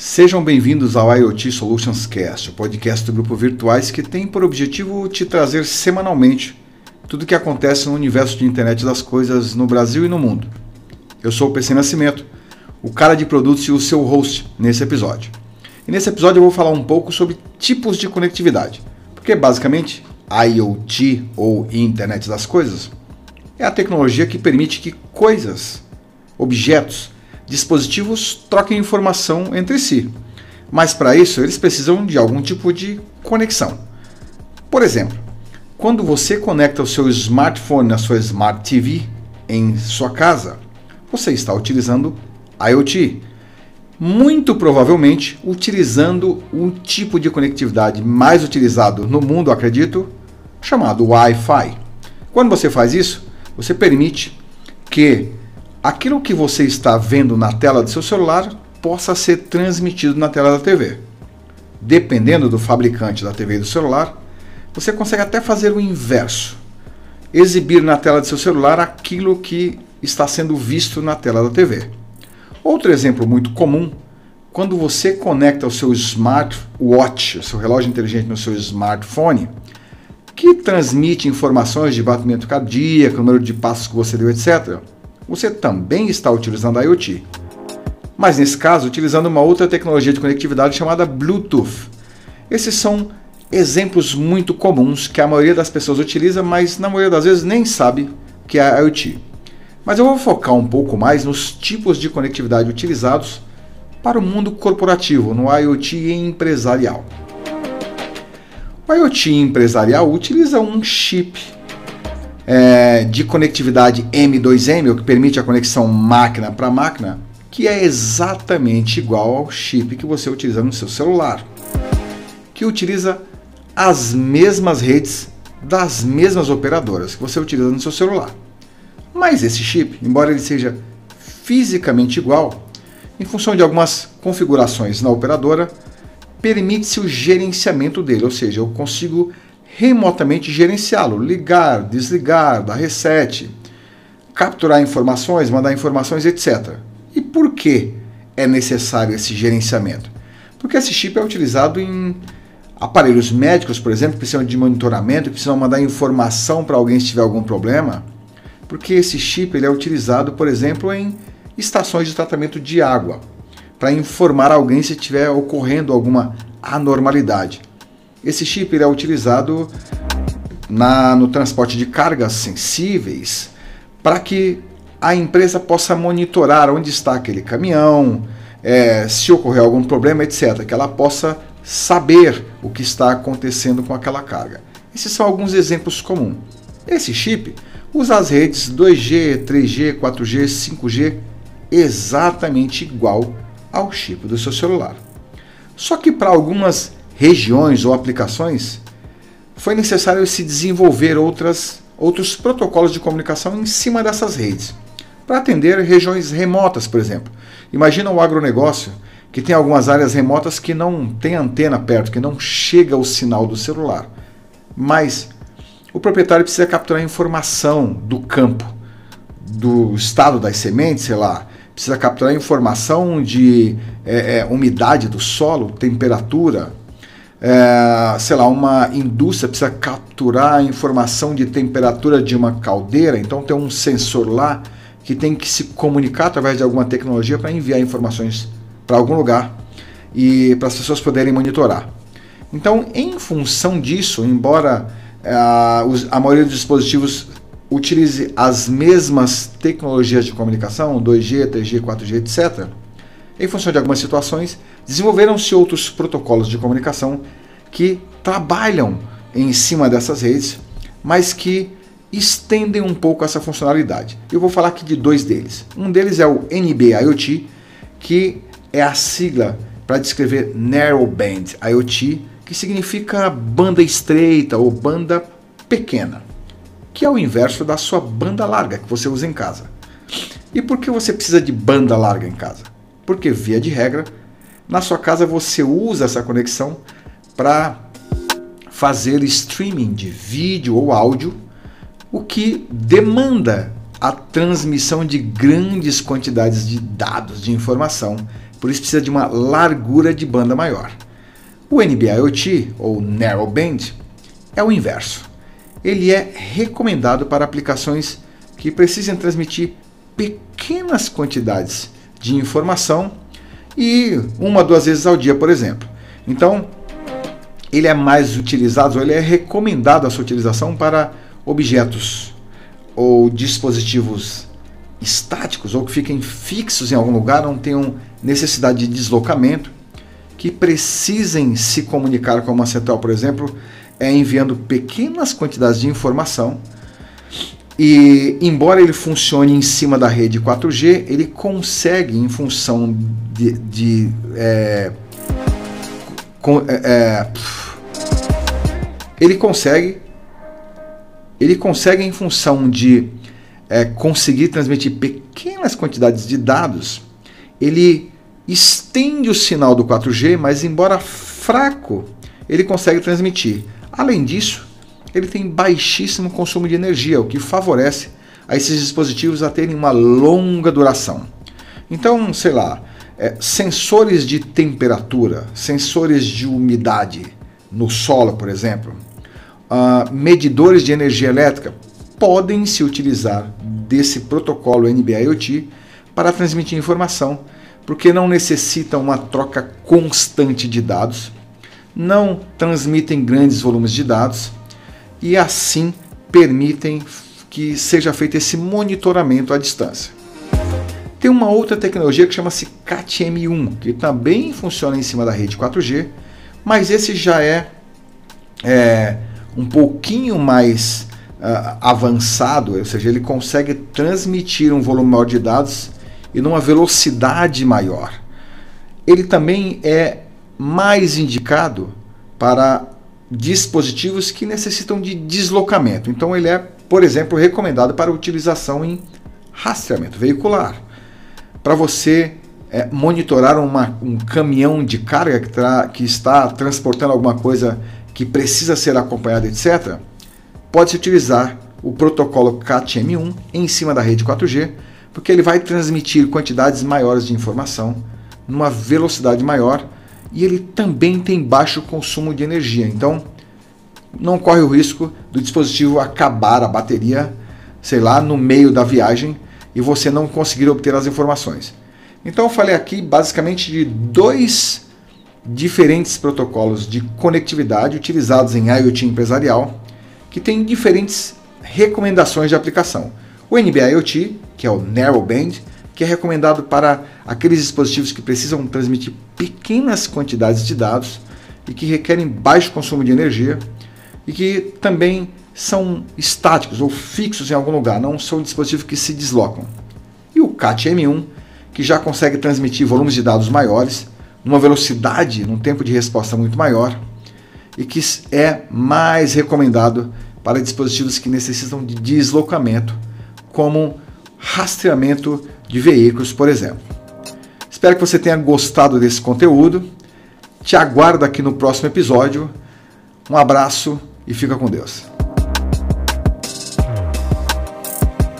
Sejam bem-vindos ao IoT Solutions Cast, o podcast do grupo Virtuais que tem por objetivo te trazer semanalmente tudo o que acontece no universo de internet das coisas no Brasil e no mundo. Eu sou o PC Nascimento, o cara de produtos e o seu host nesse episódio. E nesse episódio eu vou falar um pouco sobre tipos de conectividade, porque basicamente IoT ou Internet das Coisas é a tecnologia que permite que coisas, objetos, dispositivos troquem informação entre si. Mas para isso eles precisam de algum tipo de conexão. Por exemplo, quando você conecta o seu smartphone na sua Smart TV em sua casa, você está utilizando IoT. Muito provavelmente utilizando um tipo de conectividade mais utilizado no mundo, acredito, chamado Wi-Fi. Quando você faz isso, você permite que aquilo que você está vendo na tela do seu celular possa ser transmitido na tela da TV. Dependendo do fabricante da TV e do celular, você consegue até fazer o inverso. Exibir na tela do seu celular aquilo que está sendo visto na tela da TV. Outro exemplo muito comum, quando você conecta o seu smartwatch, o seu relógio inteligente no seu smartphone, que transmite informações de batimento cardíaco, número de passos que você deu, etc você também está utilizando a IoT. Mas nesse caso, utilizando uma outra tecnologia de conectividade chamada Bluetooth. Esses são exemplos muito comuns que a maioria das pessoas utiliza, mas na maioria das vezes nem sabe que é IoT. Mas eu vou focar um pouco mais nos tipos de conectividade utilizados para o mundo corporativo, no IoT empresarial. O IoT empresarial utiliza um chip é, de conectividade M2M, o que permite a conexão máquina para máquina, que é exatamente igual ao chip que você utiliza no seu celular, que utiliza as mesmas redes das mesmas operadoras que você utiliza no seu celular. Mas esse chip, embora ele seja fisicamente igual, em função de algumas configurações na operadora, permite-se o gerenciamento dele, ou seja, eu consigo remotamente gerenciá-lo, ligar, desligar, dar reset, capturar informações, mandar informações, etc. E por que é necessário esse gerenciamento? Porque esse chip é utilizado em aparelhos médicos, por exemplo, que precisam de monitoramento, que precisam mandar informação para alguém se tiver algum problema. Porque esse chip ele é utilizado, por exemplo, em estações de tratamento de água, para informar alguém se estiver ocorrendo alguma anormalidade. Esse chip é utilizado na, no transporte de cargas sensíveis para que a empresa possa monitorar onde está aquele caminhão, é, se ocorrer algum problema, etc. Que ela possa saber o que está acontecendo com aquela carga. Esses são alguns exemplos comuns. Esse chip usa as redes 2G, 3G, 4G, 5G exatamente igual ao chip do seu celular. Só que para algumas regiões ou aplicações, foi necessário se desenvolver outras, outros protocolos de comunicação em cima dessas redes, para atender regiões remotas, por exemplo. Imagina o agronegócio que tem algumas áreas remotas que não tem antena perto, que não chega o sinal do celular. Mas o proprietário precisa capturar informação do campo, do estado das sementes, sei lá, precisa capturar informação de é, é, umidade do solo, temperatura, é, sei lá, uma indústria precisa capturar a informação de temperatura de uma caldeira, então tem um sensor lá que tem que se comunicar através de alguma tecnologia para enviar informações para algum lugar e para as pessoas poderem monitorar. Então, em função disso, embora é, a maioria dos dispositivos utilize as mesmas tecnologias de comunicação, 2G, 3G, 4G, etc., em função de algumas situações, desenvolveram-se outros protocolos de comunicação que trabalham em cima dessas redes, mas que estendem um pouco essa funcionalidade. Eu vou falar aqui de dois deles. Um deles é o NB-IoT, que é a sigla para descrever Narrowband IoT, que significa banda estreita ou banda pequena, que é o inverso da sua banda larga que você usa em casa. E por que você precisa de banda larga em casa? Porque, via de regra, na sua casa você usa essa conexão para fazer streaming de vídeo ou áudio, o que demanda a transmissão de grandes quantidades de dados, de informação por isso precisa de uma largura de banda maior. O NB-IoT, ou Narrowband, é o inverso. Ele é recomendado para aplicações que precisem transmitir pequenas quantidades de informação e uma duas vezes ao dia, por exemplo. Então, ele é mais utilizado, ele é recomendado a sua utilização para objetos ou dispositivos estáticos ou que fiquem fixos em algum lugar, não tenham necessidade de deslocamento, que precisem se comunicar com uma central, por exemplo, é enviando pequenas quantidades de informação. E embora ele funcione em cima da rede 4G, ele consegue, em função de, de é, com, é, é ele consegue ele consegue em função de é, conseguir transmitir pequenas quantidades de dados, ele estende o sinal do 4G, mas embora fraco, ele consegue transmitir. Além disso, ele tem baixíssimo consumo de energia, o que favorece a esses dispositivos a terem uma longa duração. Então, sei lá, é, sensores de temperatura, sensores de umidade no solo, por exemplo, uh, medidores de energia elétrica podem se utilizar desse protocolo NB-IoT para transmitir informação, porque não necessitam uma troca constante de dados, não transmitem grandes volumes de dados e assim permitem que seja feito esse monitoramento à distância. Tem uma outra tecnologia que chama-se CAT-M1, que também funciona em cima da rede 4G, mas esse já é, é um pouquinho mais uh, avançado, ou seja, ele consegue transmitir um volume maior de dados e numa velocidade maior. Ele também é mais indicado para dispositivos que necessitam de deslocamento. Então ele é, por exemplo, recomendado para utilização em rastreamento veicular. Para você é, monitorar uma, um caminhão de carga que, que está transportando alguma coisa que precisa ser acompanhada, etc., pode-se utilizar o protocolo CAT-M1 em cima da rede 4G, porque ele vai transmitir quantidades maiores de informação numa velocidade maior e ele também tem baixo consumo de energia. Então, não corre o risco do dispositivo acabar a bateria, sei lá, no meio da viagem e você não conseguir obter as informações. Então, eu falei aqui basicamente de dois diferentes protocolos de conectividade utilizados em IoT empresarial que têm diferentes recomendações de aplicação. O NB-IoT, que é o Narrowband, que é recomendado para aqueles dispositivos que precisam transmitir pequenas quantidades de dados e que requerem baixo consumo de energia e que também são estáticos ou fixos em algum lugar, não são dispositivos que se deslocam. E o CAT-M1, que já consegue transmitir volumes de dados maiores numa velocidade, num tempo de resposta muito maior e que é mais recomendado para dispositivos que necessitam de deslocamento, como rastreamento de veículos, por exemplo. Espero que você tenha gostado desse conteúdo. Te aguardo aqui no próximo episódio. Um abraço e fica com Deus.